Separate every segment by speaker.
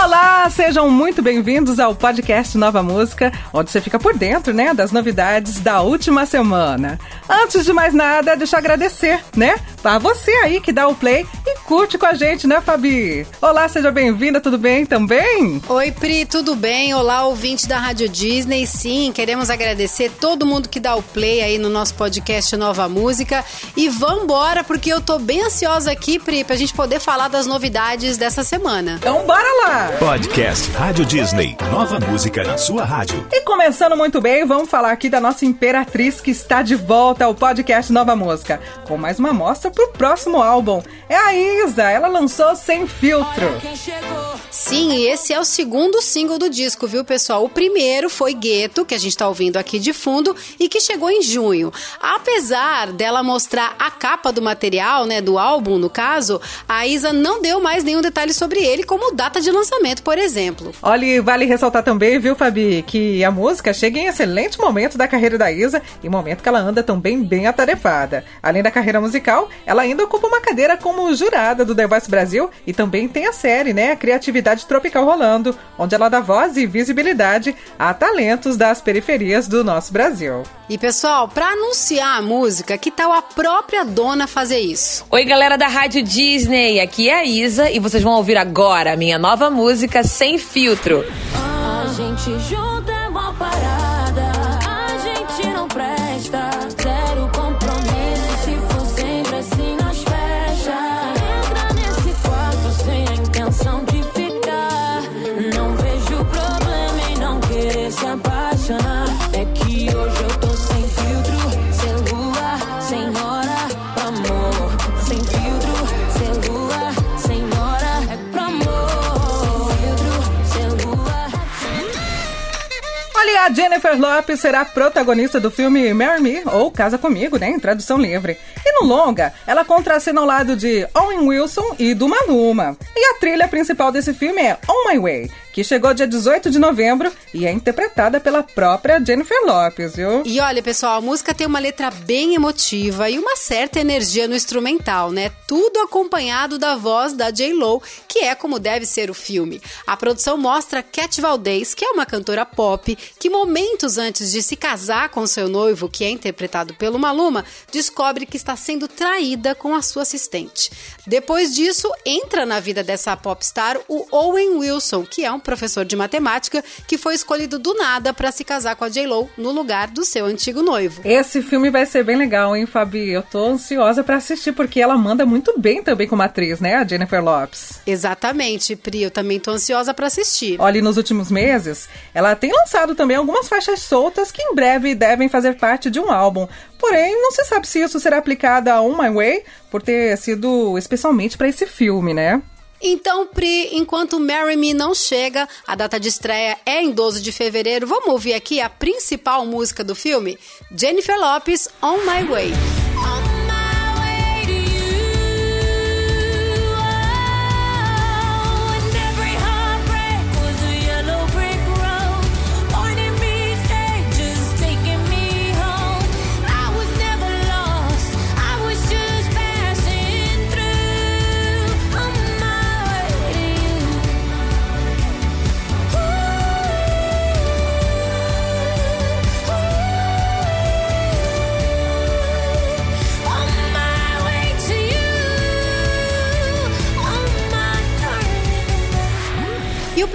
Speaker 1: Olá, sejam muito bem-vindos ao podcast Nova Música, onde você fica por dentro, né, das novidades da última semana. Antes de mais nada, deixa eu agradecer, né, a você aí que dá o play e curte com a gente, né, Fabi? Olá, seja bem-vinda, tudo bem também?
Speaker 2: Oi, Pri, tudo bem? Olá, ouvinte da Rádio Disney. Sim, queremos agradecer todo mundo que dá o play aí no nosso podcast Nova Música. E vambora, porque eu tô bem ansiosa aqui, Pri, pra gente poder falar das novidades dessa semana.
Speaker 1: Então, bora lá!
Speaker 3: Podcast Rádio Disney. Nova música na sua rádio.
Speaker 1: E começando muito bem, vamos falar aqui da nossa imperatriz que está de volta ao podcast Nova Música, com mais uma amostra pro próximo álbum. É a Isa, ela lançou Sem Filtro.
Speaker 2: Sim, e esse é o segundo single do disco, viu, pessoal? O primeiro foi Gueto, que a gente tá ouvindo aqui de fundo, e que chegou em junho. Apesar dela mostrar a capa do material, né, do álbum, no caso, a Isa não deu mais nenhum detalhe sobre ele, como data de lançamento, por exemplo.
Speaker 1: Olha, vale ressaltar também, viu, Fabi, que a música chega em excelente momento da carreira da Isa e momento que ela anda também bem atarefada. Além da carreira musical, ela ainda ocupa uma cadeira como jurada do The Voice Brasil e também tem a série, né, a Criatividade Tropical rolando, onde ela dá voz e visibilidade a talentos das periferias do nosso Brasil.
Speaker 2: E pessoal, para anunciar a música, que tal a própria dona fazer isso?
Speaker 4: Oi, galera da Rádio Disney, aqui é a Isa e vocês vão ouvir agora a minha nova música Sem Filtro.
Speaker 5: A gente junta é
Speaker 1: Jennifer Lopez será protagonista do filme Marry Me, ou Casa Comigo, né, em tradução livre. E no longa, ela contracena ao lado de Owen Wilson e do Maluma. E a trilha principal desse filme é On My Way, que chegou dia 18 de novembro e é interpretada pela própria Jennifer Lopez, viu?
Speaker 2: E olha, pessoal, a música tem uma letra bem emotiva e uma certa energia no instrumental, né? Tudo acompanhado da voz da J-Lo, que é como deve ser o filme. A produção mostra Cat Valdez, que é uma cantora pop, que momentos antes de se casar com seu noivo, que é interpretado pelo Maluma, descobre que está sendo traída com a sua assistente. Depois disso, entra na vida dessa popstar o Owen Wilson, que é um professor de matemática que foi escolhido do nada para se casar com a J-Lo no lugar do seu antigo noivo.
Speaker 1: Esse filme vai ser bem legal, hein, Fabi? Eu tô ansiosa pra assistir porque ela manda muito bem também como atriz, né, a Jennifer Lopez.
Speaker 2: Exatamente, Pri, eu também tô ansiosa para assistir.
Speaker 1: Olha, nos últimos meses, ela tem lançado também algumas faixas soltas que em breve devem fazer parte de um álbum. Porém, não se sabe se isso será aplicado a On My Way, por ter sido especialmente para esse filme, né?
Speaker 2: Então, Pri, enquanto Marry Me não chega, a data de estreia é em 12 de fevereiro. Vamos ouvir aqui a principal música do filme? Jennifer Lopez, On My Way.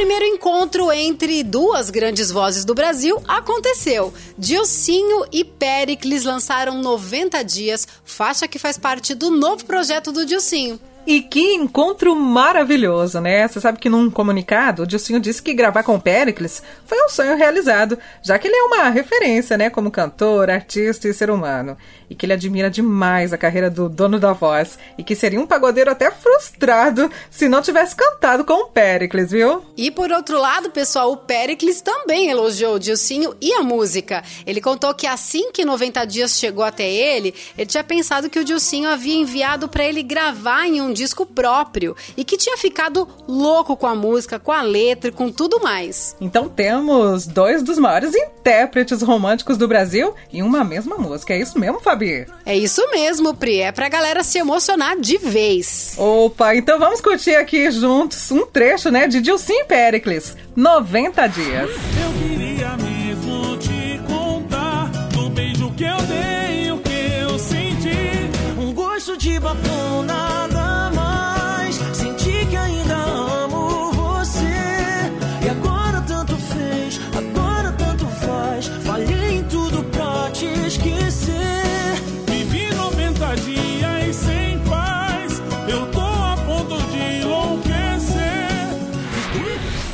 Speaker 2: Primeiro encontro entre duas grandes vozes do Brasil aconteceu. Dilcinho e Pericles lançaram 90 Dias, faixa que faz parte do novo projeto do Dilcinho.
Speaker 1: E que encontro maravilhoso, né? Você sabe que num comunicado, o Dilcinho disse que gravar com o Pericles foi um sonho realizado, já que ele é uma referência, né, como cantor, artista e ser humano. E que ele admira demais a carreira do dono da voz. E que seria um pagodeiro até frustrado se não tivesse cantado com o Pericles, viu?
Speaker 2: E por outro lado, pessoal, o Pericles também elogiou o Dilcinho e a música. Ele contou que assim que 90 Dias chegou até ele, ele tinha pensado que o Dilcinho havia enviado para ele gravar em um um disco próprio e que tinha ficado louco com a música, com a letra e com tudo mais.
Speaker 1: Então temos dois dos maiores intérpretes românticos do Brasil em uma mesma música. É isso mesmo, Fabi?
Speaker 2: É isso mesmo, Pri. É pra galera se emocionar de vez.
Speaker 1: Opa, então vamos curtir aqui juntos um trecho, né, de Dilcim Pericles, 90 dias.
Speaker 6: Eu queria mesmo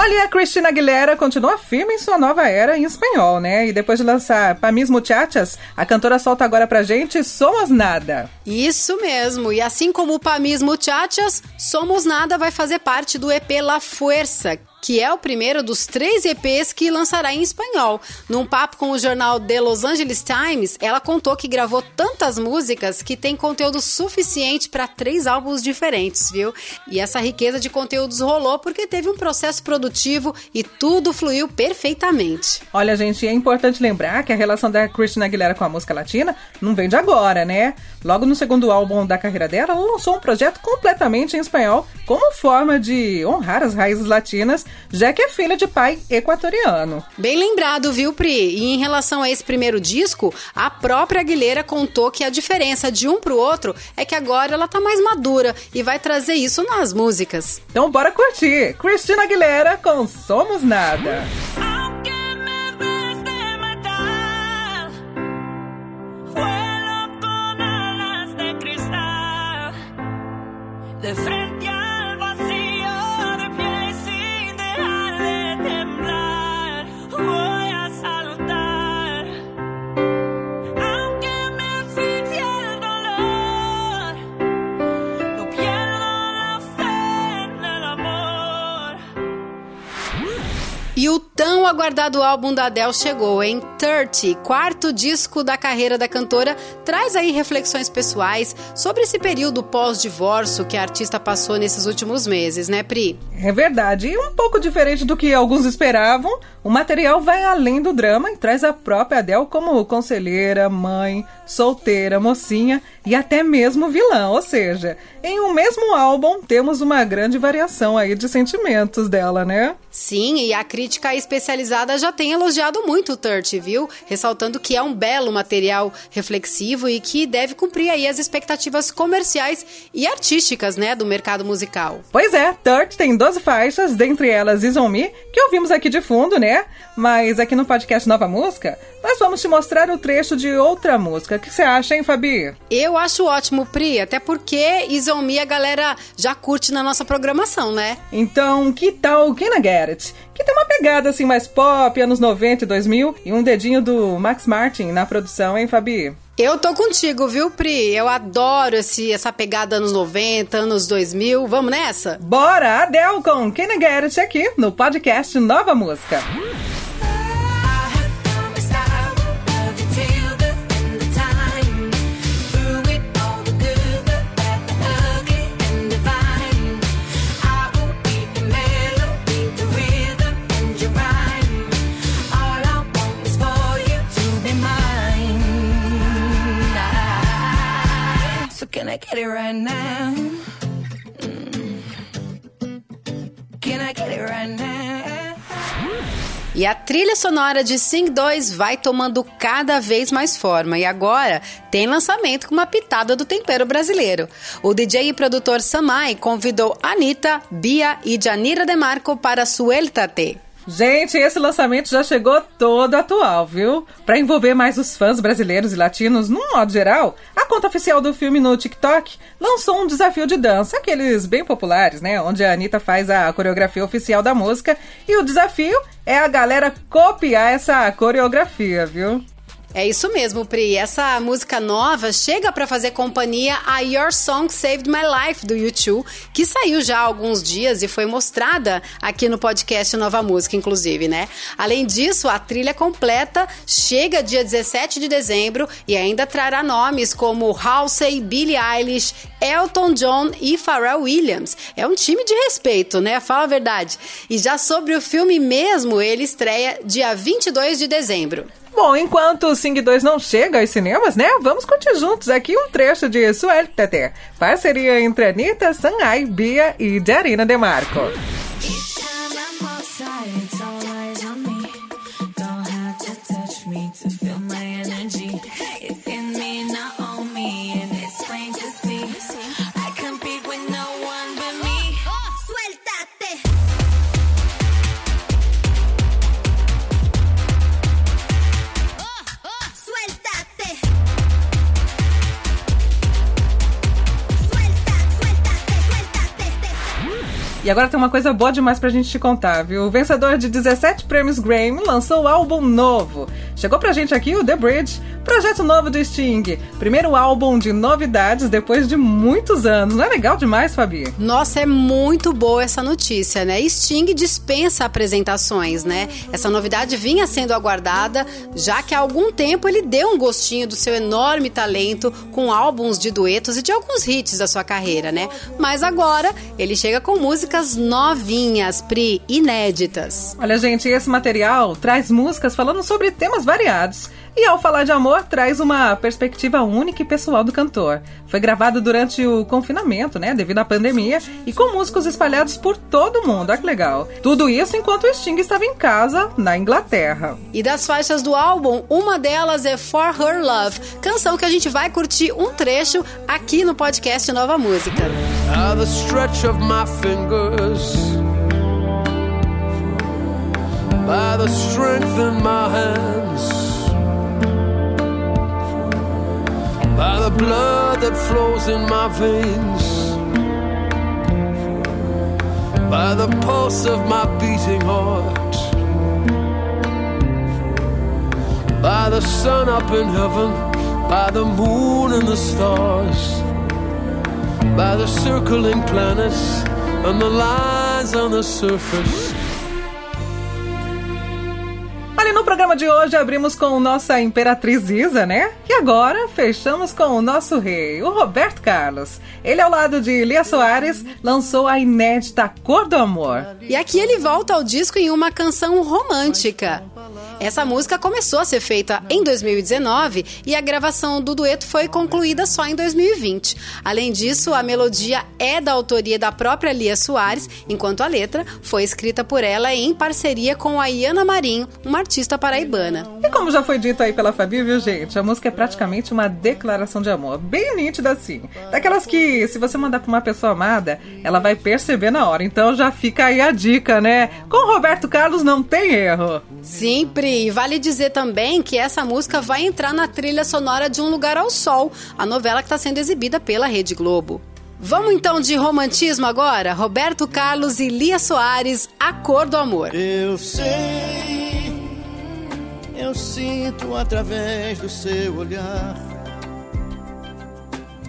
Speaker 1: Olha, a Cristina Aguilera continua firme em sua nova era em espanhol, né? E depois de lançar Pa Mis Muchachas, a cantora solta agora pra gente Somos Nada.
Speaker 2: Isso mesmo. E assim como o Pamis Muchachas, Somos Nada vai fazer parte do EP La Fuerza, que é o primeiro dos três EPs que lançará em espanhol. Num papo com o jornal The Los Angeles Times, ela contou que gravou tantas músicas que tem conteúdo suficiente para três álbuns diferentes, viu? E essa riqueza de conteúdos rolou porque teve um processo produtivo e tudo fluiu perfeitamente.
Speaker 1: Olha, gente, é importante lembrar que a relação da Cristina Aguilera com a música latina não vem de agora, né? Logo no segundo álbum da carreira dela, ela lançou um projeto completamente em espanhol, como forma de honrar as raízes latinas, já que é filha de pai equatoriano.
Speaker 2: Bem lembrado, viu, Pri? E em relação a esse primeiro disco, a própria Aguilera contou que a diferença de um pro outro é que agora ela tá mais madura e vai trazer isso nas músicas.
Speaker 1: Então bora curtir! Cristina Aguilera com Somos Nada.
Speaker 5: Aunque
Speaker 2: aguardado álbum da Adele chegou, em 30, quarto disco da carreira da cantora, traz aí reflexões pessoais sobre esse período pós-divórcio que a artista passou nesses últimos meses, né, Pri?
Speaker 1: É verdade, e um pouco diferente do que alguns esperavam, o material vai além do drama e traz a própria Adele como conselheira, mãe, solteira, mocinha e até mesmo vilã. Ou seja, em um mesmo álbum temos uma grande variação aí de sentimentos dela, né?
Speaker 2: Sim, e a crítica especializada já tem elogiado muito o 30, viu? Ressaltando que é um belo material reflexivo e que deve cumprir aí as expectativas comerciais e artísticas, né, do mercado musical.
Speaker 1: Pois é, Dirt tem 12 faixas, dentre elas Is On Me, que ouvimos aqui de fundo, né? Mas aqui no podcast Nova Música, nós vamos te mostrar o trecho de outra música. O que você acha, hein, Fabi?
Speaker 2: Eu acho ótimo, Pri, até porque Is On Me a galera já curte na nossa programação, né?
Speaker 1: Então, que tal Get It? Que tem uma pegada assim mais pop, anos 90 e 2000, e um dedinho do Max Martin na produção, hein, Fabi?
Speaker 2: Eu tô contigo, viu, Pri? Eu adoro esse, essa pegada anos 90, anos 2000. Vamos nessa?
Speaker 1: Bora, Adele com Get It aqui no podcast Nova Música.
Speaker 5: I get it right now? Mm. Can I get it right now?
Speaker 2: E a trilha sonora de Sing 2 vai tomando cada vez mais forma e agora tem lançamento com uma pitada do tempero brasileiro. O DJ e produtor Samai convidou Anitta, Bia e Janira Demarco para Sueltate.
Speaker 1: Gente, esse lançamento já chegou todo atual, viu? Para envolver mais os fãs brasileiros e latinos, num modo geral, a conta oficial do filme no TikTok lançou um desafio de dança, aqueles bem populares, né? Onde a Anitta faz a coreografia oficial da música e o desafio é a galera copiar essa coreografia, viu?
Speaker 2: É isso mesmo, Pri. Essa música nova chega para fazer companhia a Your Song Saved My Life do YouTube, que saiu já há alguns dias e foi mostrada aqui no podcast Nova Música, inclusive, né? Além disso, a trilha completa chega dia 17 de dezembro e ainda trará nomes como Halsey, Billie Eilish, Elton John e Pharrell Williams. É um time de respeito, né? Fala a verdade. E já sobre o filme mesmo, ele estreia dia 22 de dezembro.
Speaker 1: Bom, enquanto o Sing 2 não chega aos cinemas, né? Vamos curtir juntos aqui um trecho de Suel Tete. Parceria entre Anitta, Sanai, Bia e Darina DeMarco. E agora tem uma coisa boa demais pra gente te contar, viu? O vencedor de 17 prêmios Grammy lançou o álbum novo. Chegou pra gente aqui o The Bridge, projeto novo do Sting. Primeiro álbum de novidades depois de muitos anos. Não é legal demais, Fabi?
Speaker 2: Nossa, é muito boa essa notícia, né? Sting dispensa apresentações, né? Essa novidade vinha sendo aguardada, já que há algum tempo ele deu um gostinho do seu enorme talento com álbuns de duetos e de alguns hits da sua carreira, né? Mas agora ele chega com músicas novinhas, Pri, inéditas.
Speaker 1: Olha, gente, esse material traz músicas falando sobre temas variados. E ao falar de amor, traz uma perspectiva única e pessoal do cantor. Foi gravado durante o confinamento, né, devido à pandemia, e com músicos espalhados por todo o mundo. Olha que legal. Tudo isso enquanto o Sting estava em casa, na Inglaterra.
Speaker 2: E das faixas do álbum, uma delas é For Her Love, canção que a gente vai curtir um trecho aqui no podcast Nova Música.
Speaker 7: By the stretch of my fingers, by the strength in my hands, blood that flows in my veins, by the pulse of my beating heart, by the sun up in heaven, by the moon and the stars. By the circling planets and the lines on the surface.
Speaker 1: Programa de hoje abrimos com nossa Imperatriz Isa, né? E agora fechamos com o nosso rei, o Roberto Carlos. Ele, ao lado de Lia Soares, lançou a inédita Cor do Amor.
Speaker 2: E aqui ele volta ao disco em uma canção romântica. Essa música começou a ser feita em 2019 e a gravação do dueto foi concluída só em 2020. Além disso, a melodia é da autoria da própria Lia Soares, enquanto a letra foi escrita por ela em parceria com a Iana Marinho, uma artista paraibana.
Speaker 1: E como já foi dito aí pela Fabi, viu, gente? A música é praticamente uma declaração de amor, bem nítida assim. Daquelas que, se você mandar pra uma pessoa amada, ela vai perceber na hora. Então já fica aí a dica, né? Com Roberto Carlos não tem erro.
Speaker 2: Sempre! E vale dizer também que essa música vai entrar na trilha sonora de Um Lugar ao Sol, a novela que está sendo exibida pela Rede Globo. Vamos então de romantismo agora? Roberto Carlos e Lia Soares, A Cor do Amor.
Speaker 8: Eu sei, eu sinto através do seu olhar.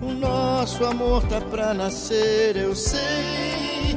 Speaker 8: O nosso amor tá pra nascer, eu sei.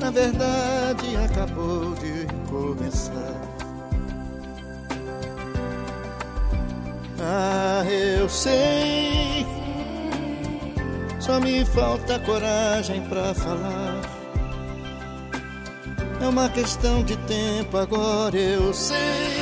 Speaker 8: Na verdade, acabou de começar. Ah, eu sei. Só me falta coragem pra falar. É uma questão de tempo, agora eu sei.